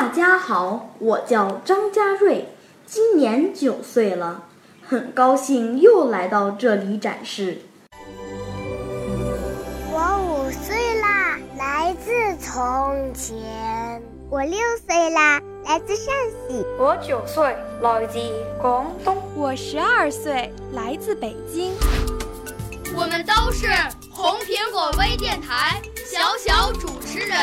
大家好，我叫张家瑞，今年九岁了，很高兴又来到这里展示。我五岁啦，来自从前。我六岁啦，来自陕西。我九岁，来自广东。我十二岁，来自北京。我们都是红苹果微电台小小主持人。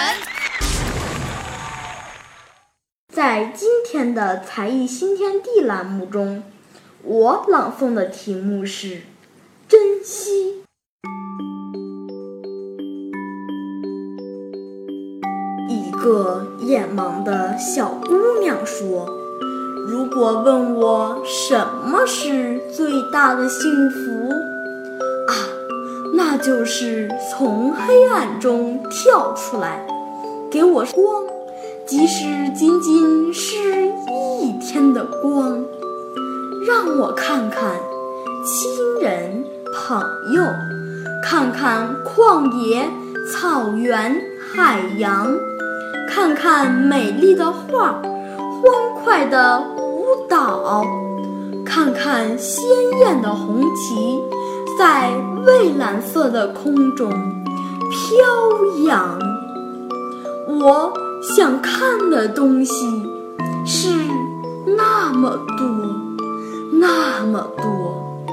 在今天的才艺新天地栏目中，我朗诵的题目是“珍惜”。一个眼盲的小姑娘说：“如果问我什么是最大的幸福啊，那就是从黑暗中跳出来，给我光。”即使仅仅是一天的光，让我看看亲人朋友，看看旷野、草原、海洋，看看美丽的画，欢快的舞蹈，看看鲜艳的红旗在蔚蓝色的空中飘扬。我。想看的东西是那么多，那么多，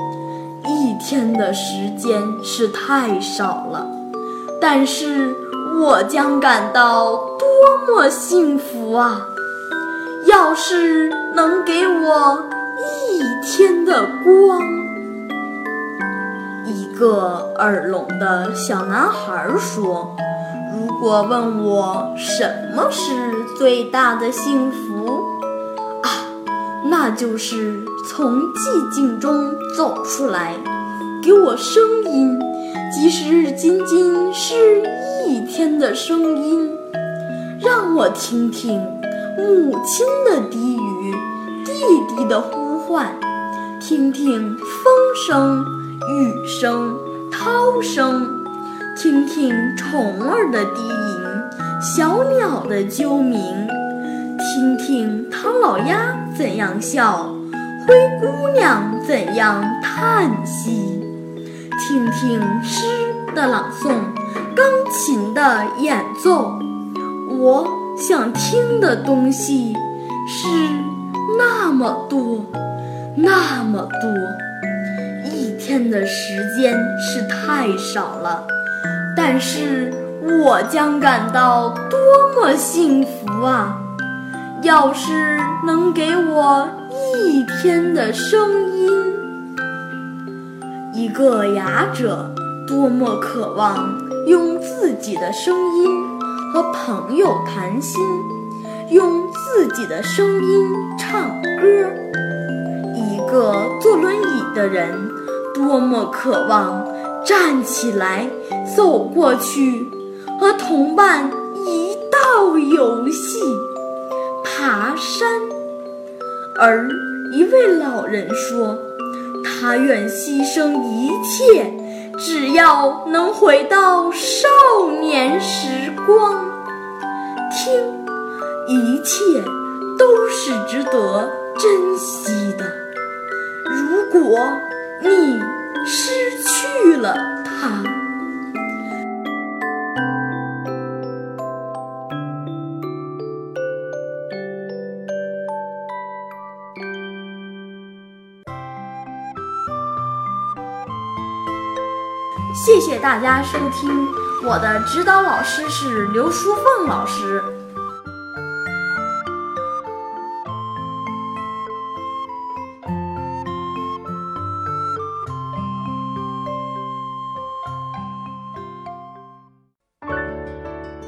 一天的时间是太少了，但是我将感到多么幸福啊！要是能给我一天的光，一个耳聋的小男孩说。如果问我什么是最大的幸福啊，那就是从寂静中走出来，给我声音，即使仅仅是一天的声音，让我听听母亲的低语，弟弟的呼唤，听听风声、雨声、涛声。听听虫儿的低吟，小鸟的啾鸣，听听唐老鸭怎样笑，灰姑娘怎样叹息，听听诗的朗诵，钢琴的演奏。我想听的东西是那么多，那么多，一天的时间是太少了。但是我将感到多么幸福啊！要是能给我一天的声音，一个哑者多么渴望用自己的声音和朋友谈心，用自己的声音唱歌；一个坐轮椅的人多么渴望。站起来，走过去，和同伴一道游戏，爬山。而一位老人说：“他愿牺牲一切，只要能回到少年时光。”听，一切都是值得珍惜的。如果你……失去了他。谢谢大家收听，我的指导老师是刘淑凤老师。